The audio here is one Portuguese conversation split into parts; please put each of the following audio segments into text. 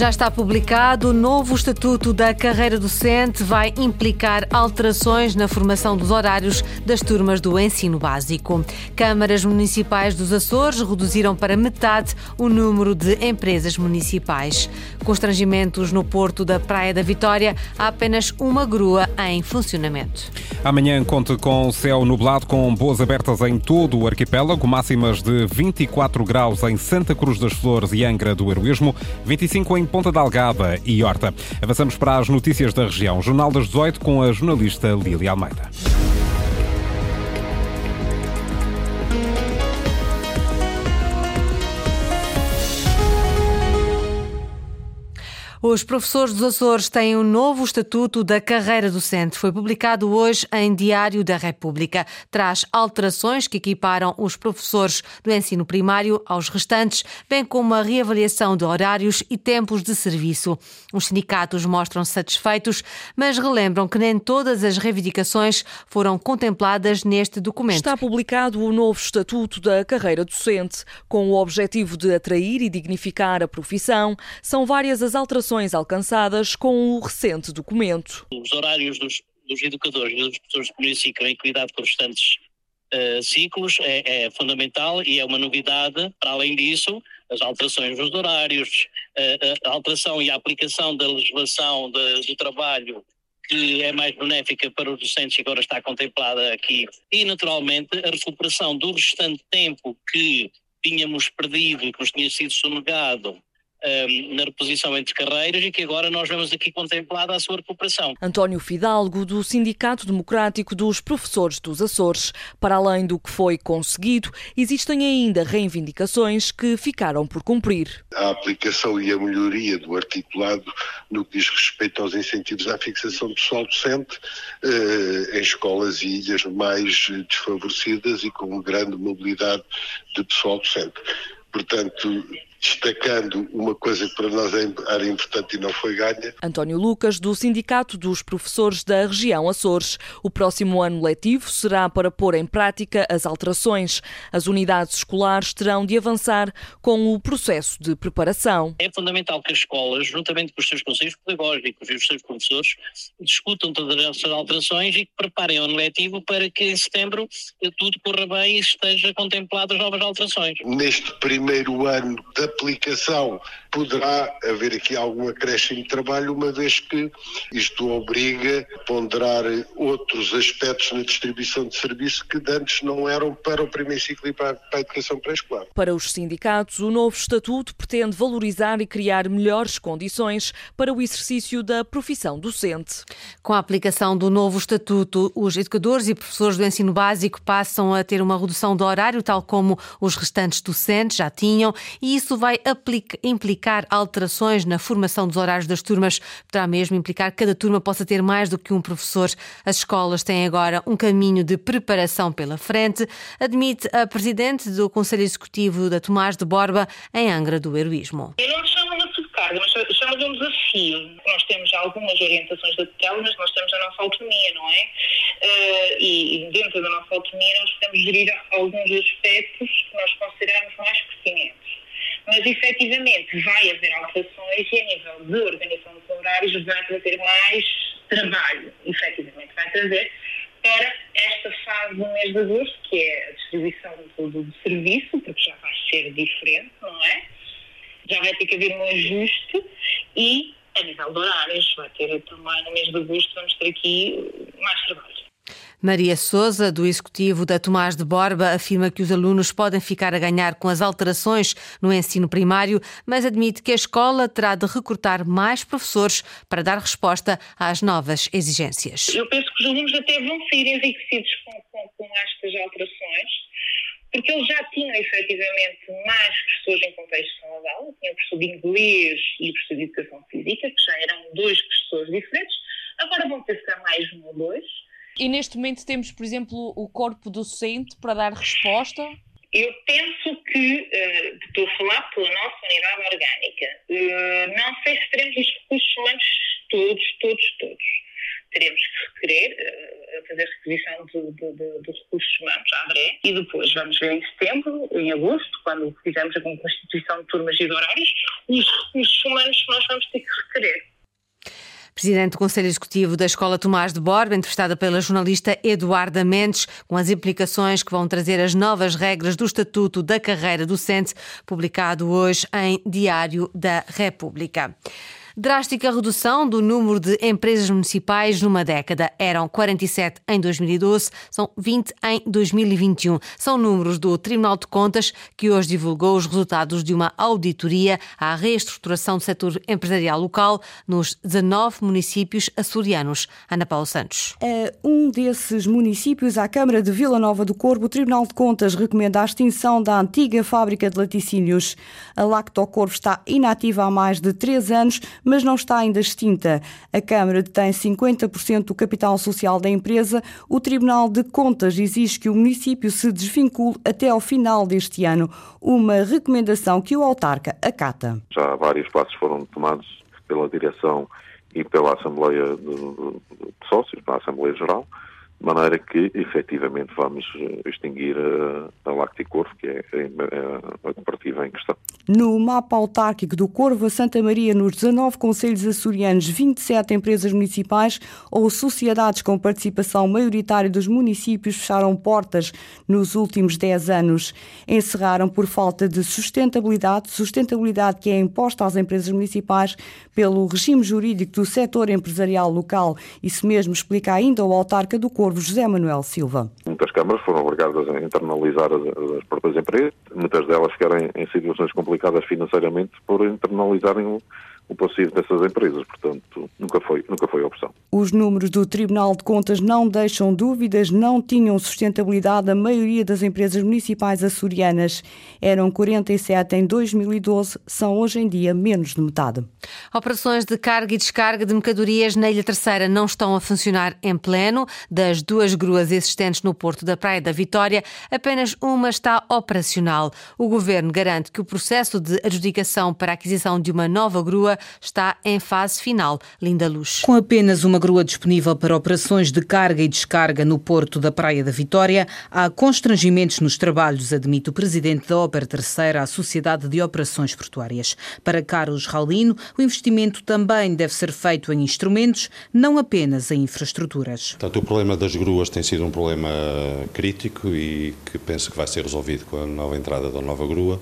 Já está publicado o novo Estatuto da Carreira Docente, vai implicar alterações na formação dos horários das turmas do ensino básico. Câmaras municipais dos Açores reduziram para metade o número de empresas municipais. Constrangimentos no porto da Praia da Vitória, há apenas uma grua em funcionamento. Amanhã conte com céu nublado com boas abertas em todo o arquipélago, máximas de 24 graus em Santa Cruz das Flores e Angra do Heroísmo, 25 em Ponta da Algada e Horta. Avançamos para as notícias da região. Jornal das 18 com a jornalista Lili Almeida. Os professores dos Açores têm um novo estatuto da carreira docente. Foi publicado hoje em Diário da República. Traz alterações que equiparam os professores do ensino primário aos restantes, bem como a reavaliação de horários e tempos de serviço. Os sindicatos mostram-se satisfeitos, mas relembram que nem todas as reivindicações foram contempladas neste documento. Está publicado o novo estatuto da carreira docente, com o objetivo de atrair e dignificar a profissão. São várias as alterações alcançadas com o recente documento. Os horários dos, dos educadores e dos professores de primeiro ciclo em cuidado com os restantes uh, ciclos é, é, fundamental e é uma novidade. Para além disso, as alterações nos horários, uh, a alteração e a aplicação da legislação de, do trabalho que é mais benéfica para os docentes e agora está contemplada aqui. E, naturalmente, a recuperação do restante tempo que tínhamos perdido que nos tinha sido sonegado um, na reposição entre carreiras e que agora nós vemos aqui contemplada a sua recuperação. António Fidalgo, do Sindicato Democrático dos Professores dos Açores. Para além do que foi conseguido, existem ainda reivindicações que ficaram por cumprir. A aplicação e a melhoria do articulado no que diz respeito aos incentivos à fixação de pessoal docente eh, em escolas e ilhas mais desfavorecidas e com grande mobilidade de pessoal docente. Portanto, destacando uma coisa que para nós é, era importante e não foi ganha. António Lucas, do Sindicato dos Professores da Região Açores. O próximo ano letivo será para pôr em prática as alterações. As unidades escolares terão de avançar com o processo de preparação. É fundamental que as escolas, juntamente com os seus conselhos pedagógicos e os seus professores, discutam todas essas alterações e que preparem o ano letivo para que em setembro tudo corra bem e esteja contemplado as novas alterações. Neste primeiro ano da aplicação poderá haver aqui algum acréscimo de trabalho, uma vez que isto obriga a ponderar outros aspectos na distribuição de serviço que antes não eram para o primeiro ciclo e para a educação pré-escolar. Para os sindicatos, o novo estatuto pretende valorizar e criar melhores condições para o exercício da profissão docente. Com a aplicação do novo estatuto, os educadores e professores do ensino básico passam a ter uma redução do horário, tal como os restantes docentes já tinham, e isso vai implicar alterações na formação dos horários das turmas, poderá mesmo implicar que cada turma possa ter mais do que um professor. As escolas têm agora um caminho de preparação pela frente, admite a presidente do Conselho Executivo da Tomás de Borba, em Angra do Heroísmo. Eu não chamo uma subcarga, mas chamo de um desafio. Nós temos algumas orientações da tutela, mas nós temos a nossa autonomia, não é? Uh, e dentro da nossa autonomia nós podemos gerir alguns aspectos que nós consideramos mais pertinentes mas efetivamente vai haver alterações e a nível de organização dos horários vai trazer mais trabalho, efetivamente vai trazer para esta fase do mês de agosto, que é a distribuição do, do serviço, porque já vai ser diferente, não é? Já vai ter que haver um ajuste e a nível de horários vai ter também no mês de agosto vamos ter aqui mais trabalho. Maria Souza, do Executivo da Tomás de Borba, afirma que os alunos podem ficar a ganhar com as alterações no ensino primário, mas admite que a escola terá de recrutar mais professores para dar resposta às novas exigências. Eu penso que os alunos até vão sair enriquecidos com, com, com estas alterações, porque eles já tinham efetivamente mais professores em contexto de tinham professor de inglês e professor de educação física, que já eram dois professores diferentes, agora vão ter que mais um ou dois e neste momento temos, por exemplo, o corpo docente para dar resposta? Eu penso que, estou a falar pela nossa unidade orgânica, uh, não sei se teremos os recursos humanos todos, todos, todos. teremos que requerer, uh, fazer requisição de, recursos humanos à ADRE e depois vamos ver em setembro, em agosto, quando fizermos a constituição de turmas e de horários, os recursos humanos que nós vamos ter que requerer. Presidente do Conselho Executivo da Escola Tomás de Borba, entrevistada pela jornalista Eduarda Mendes, com as implicações que vão trazer as novas regras do Estatuto da Carreira Docente, publicado hoje em Diário da República. Drástica redução do número de empresas municipais numa década. Eram 47 em 2012, são 20 em 2021. São números do Tribunal de Contas que hoje divulgou os resultados de uma auditoria à reestruturação do setor empresarial local nos 19 municípios açorianos. Ana Paula Santos. É um desses municípios, a Câmara de Vila Nova do Corvo, o Tribunal de Contas recomenda a extinção da antiga fábrica de laticínios. A Lacto Corvo está inativa há mais de três anos, mas não está ainda extinta. A Câmara detém 50% do capital social da empresa. O Tribunal de Contas exige que o município se desvincule até ao final deste ano, uma recomendação que o autarca acata. Já vários passos foram tomados pela direção e pela Assembleia de, de Sócios, pela Assembleia Geral, de maneira que efetivamente vamos eh, extinguir a, a Lacticorvo, que é a cooperativa em questão. No mapa autárquico do Corvo a Santa Maria, nos 19 conselhos açorianos, 27 empresas municipais ou sociedades com participação maioritária dos municípios fecharam portas nos últimos 10 anos. Encerraram por falta de sustentabilidade, sustentabilidade que é imposta às empresas municipais pelo regime jurídico do setor empresarial local. Isso mesmo explica ainda o autarca do Corvo, José Manuel Silva. Muitas câmaras foram obrigadas a internalizar as, as próprias empresas, muitas delas ficaram em, em situações complicadas financeiramente por internalizarem o passivo dessas empresas. Portanto, nunca foi, nunca foi opção. Os números do Tribunal de Contas não deixam dúvidas, não tinham sustentabilidade. A maioria das empresas municipais açorianas eram 47 em 2012, são hoje em dia menos de metade. Operações de carga e descarga de mercadorias na Ilha Terceira não estão a funcionar em pleno. Das duas gruas existentes no Porto da Praia da Vitória, apenas uma está operacional. O governo garante que o processo de adjudicação para a aquisição de uma nova grua está em fase final. Linda Luz. Com apenas uma grua disponível para operações de carga e descarga no porto da Praia da Vitória, há constrangimentos nos trabalhos, admite o presidente da Ópera Terceira, a Sociedade de Operações Portuárias. Para Carlos Raulino, o investimento também deve ser feito em instrumentos, não apenas em infraestruturas. Portanto, o problema das gruas tem sido um problema crítico e que penso que vai ser resolvido com a nova entrada da nova grua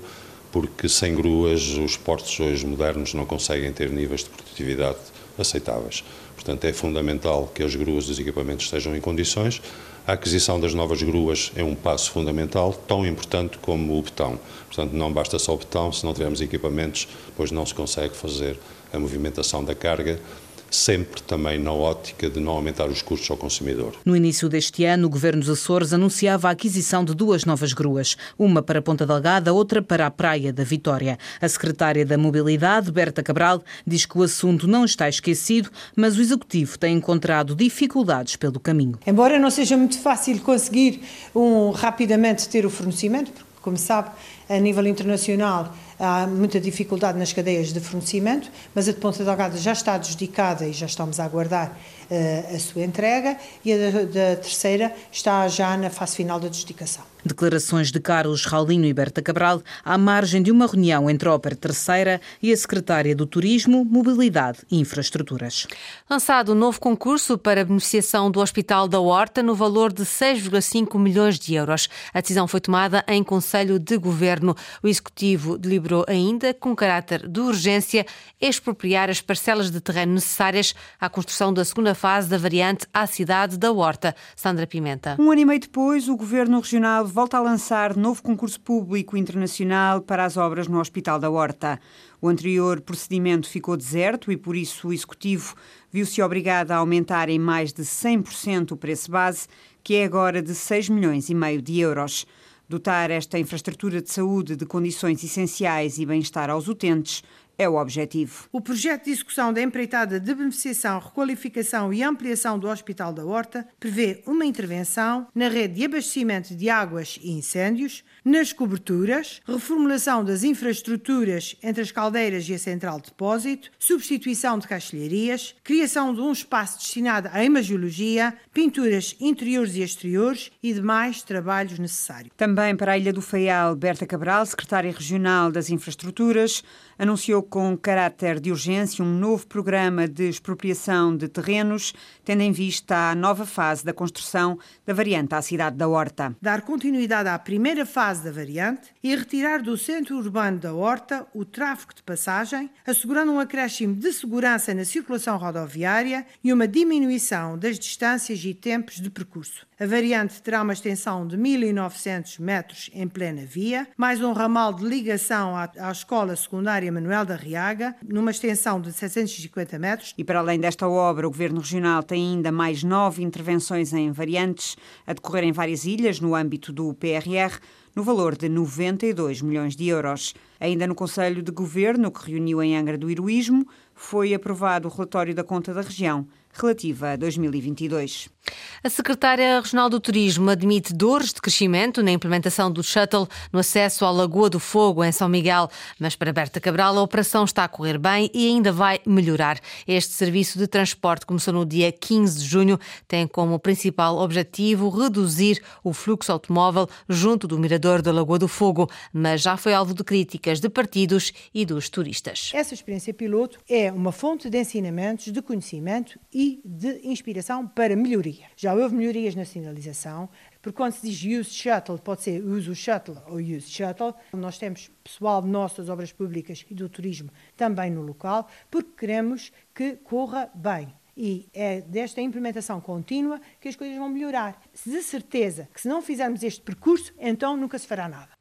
porque sem gruas os portos hoje modernos não conseguem ter níveis de produtividade aceitáveis. Portanto, é fundamental que as gruas dos equipamentos estejam em condições. A aquisição das novas gruas é um passo fundamental, tão importante como o betão. Portanto, não basta só o betão, se não tivermos equipamentos, pois não se consegue fazer a movimentação da carga sempre também na ótica de não aumentar os custos ao consumidor. No início deste ano, o Governo dos Açores anunciava a aquisição de duas novas gruas, uma para Ponta Delgada, outra para a Praia da Vitória. A secretária da Mobilidade, Berta Cabral, diz que o assunto não está esquecido, mas o Executivo tem encontrado dificuldades pelo caminho. Embora não seja muito fácil conseguir um, rapidamente ter o fornecimento, porque, como sabe, a nível internacional há muita dificuldade nas cadeias de fornecimento, mas a de Ponta Delgada já está adjudicada e já estamos a aguardar uh, a sua entrega, e a da, da terceira está já na fase final da adjudicação. Declarações de Carlos Raulino e Berta Cabral à margem de uma reunião entre a Ópera Terceira e a Secretária do Turismo, Mobilidade e Infraestruturas. Lançado um novo concurso para beneficiação do Hospital da Horta no valor de 6,5 milhões de euros. A decisão foi tomada em Conselho de Governo. O Executivo deliberou ainda, com caráter de urgência, expropriar as parcelas de terreno necessárias à construção da segunda fase da variante à cidade da Horta. Sandra Pimenta. Um ano e meio depois, o Governo Regional volta a lançar novo concurso público internacional para as obras no Hospital da Horta. O anterior procedimento ficou deserto e, por isso, o Executivo viu-se obrigado a aumentar em mais de 100% o preço base, que é agora de 6 milhões e meio de euros. Dotar esta infraestrutura de saúde de condições essenciais e bem-estar aos utentes é o objetivo. O projeto de execução da empreitada de beneficiação, requalificação e ampliação do Hospital da Horta prevê uma intervenção na rede de abastecimento de águas e incêndios, nas coberturas, reformulação das infraestruturas entre as caldeiras e a central de depósito, substituição de caixilharias, criação de um espaço destinado à imagiologia, pinturas interiores e exteriores e demais trabalhos necessários. Também para a Ilha do Faial, Berta Cabral, secretária regional das infraestruturas, anunciou com caráter de urgência um novo programa de expropriação de terrenos, tendo em vista a nova fase da construção da variante à cidade da Horta. Dar continuidade à primeira fase da variante e retirar do centro urbano da Horta o tráfego de passagem, assegurando um acréscimo de segurança na circulação rodoviária e uma diminuição das distâncias e tempos de percurso. A variante terá uma extensão de 1.900 metros em plena via, mais um ramal de ligação à, à Escola Secundária Manuel da Riaga, numa extensão de 750 metros. E para além desta obra, o Governo Regional tem ainda mais nove intervenções em variantes a decorrer em várias ilhas no âmbito do PRR, no valor de 92 milhões de euros. Ainda no Conselho de Governo, que reuniu em Angra do Heroísmo, foi aprovado o relatório da conta da região relativa a 2022. A secretária regional do Turismo admite dores de crescimento na implementação do shuttle no acesso à Lagoa do Fogo, em São Miguel, mas para Berta Cabral a operação está a correr bem e ainda vai melhorar. Este serviço de transporte começou no dia 15 de junho, tem como principal objetivo reduzir o fluxo automóvel junto do mirador da Lagoa do Fogo, mas já foi alvo de críticas de partidos e dos turistas. Essa experiência piloto é uma fonte de ensinamentos, de conhecimento e de inspiração para melhoria. Já houve melhorias na sinalização, porque quando se diz use shuttle, pode ser use o shuttle ou use shuttle. Nós temos pessoal nosso das obras públicas e do turismo também no local, porque queremos que corra bem. E é desta implementação contínua que as coisas vão melhorar. De certeza que se não fizermos este percurso, então nunca se fará nada.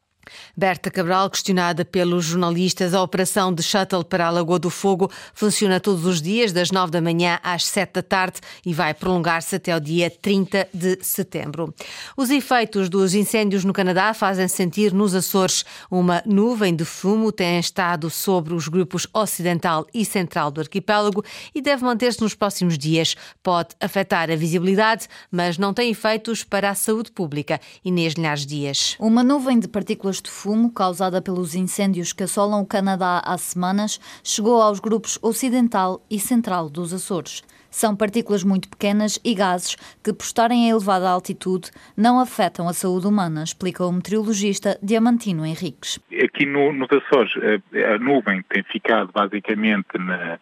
Berta Cabral, questionada pelos jornalistas, a operação de shuttle para a Lagoa do Fogo funciona todos os dias, das 9 da manhã às 7 da tarde e vai prolongar-se até o dia 30 de setembro. Os efeitos dos incêndios no Canadá fazem sentir nos Açores. Uma nuvem de fumo tem estado sobre os grupos ocidental e central do arquipélago e deve manter-se nos próximos dias. Pode afetar a visibilidade, mas não tem efeitos para a saúde pública. Inês Linhares Dias. Uma nuvem de partículas de fumo causada pelos incêndios que assolam o Canadá há semanas chegou aos grupos ocidental e central dos Açores. São partículas muito pequenas e gases que, por estarem a elevada altitude, não afetam a saúde humana, explica o meteorologista Diamantino Henriques. Aqui no, nos Açores, a, a, nuvem tem ficado basicamente na,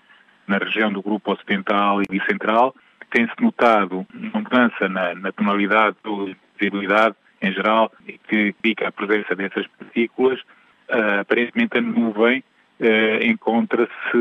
na região do grupo ocidental e central. Tem-se notado uma mudança na, na tonalidade da visibilidade em geral, que indica a presença dessas partículas, uh, aparentemente a nuvem uh, encontra-se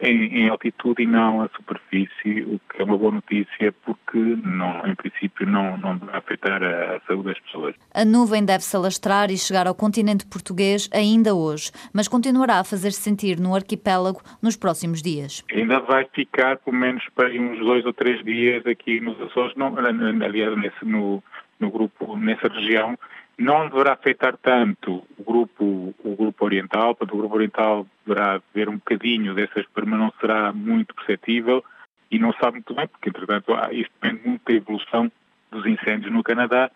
em, em, altitude e não à superfície, o que é uma boa notícia porque, não, em princípio, não, não vai afetar a, a saúde das pessoas. A nuvem deve se alastrar e chegar ao continente português ainda hoje, mas continuará a fazer-se sentir no arquipélago nos próximos dias. Ainda vai ficar pelo menos para uns dois ou três dias aqui nos Açores, não, aliás, nesse, no, no grupo, nessa região, não deverá afetar tanto o grupo, o grupo oriental, portanto, o grupo oriental deverá ver um bocadinho dessas, mas não será muito perceptível e não sabe muito bem, porque, entretanto, isto depende muito da evolução dos incêndios no Canadá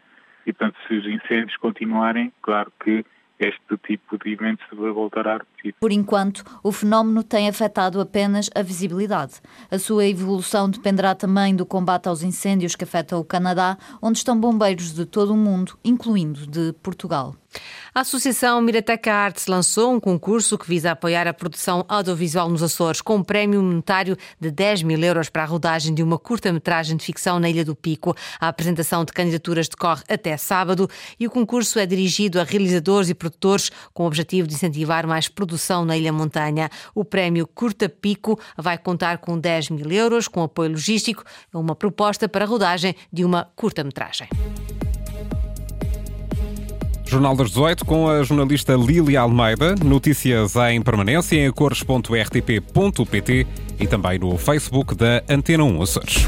e, portanto, se os incêndios continuarem, claro que este tipo de eventos se voltar a repetir. Por enquanto, o fenómeno tem afetado apenas a visibilidade. A sua evolução dependerá também do combate aos incêndios que afetam o Canadá, onde estão bombeiros de todo o mundo, incluindo de Portugal. A Associação Mirateca Arts lançou um concurso que visa apoiar a produção audiovisual nos Açores, com um prémio monetário de 10 mil euros para a rodagem de uma curta-metragem de ficção na Ilha do Pico. A apresentação de candidaturas decorre até sábado e o concurso é dirigido a realizadores e produtores com o objetivo de incentivar mais produção na Ilha Montanha. O prémio Curta Pico vai contar com 10 mil euros, com apoio logístico, uma proposta para a rodagem de uma curta-metragem. Jornal das 18 com a jornalista Lília Almeida. Notícias em permanência em cores.rtp.pt e também no Facebook da Antena 1 Açores.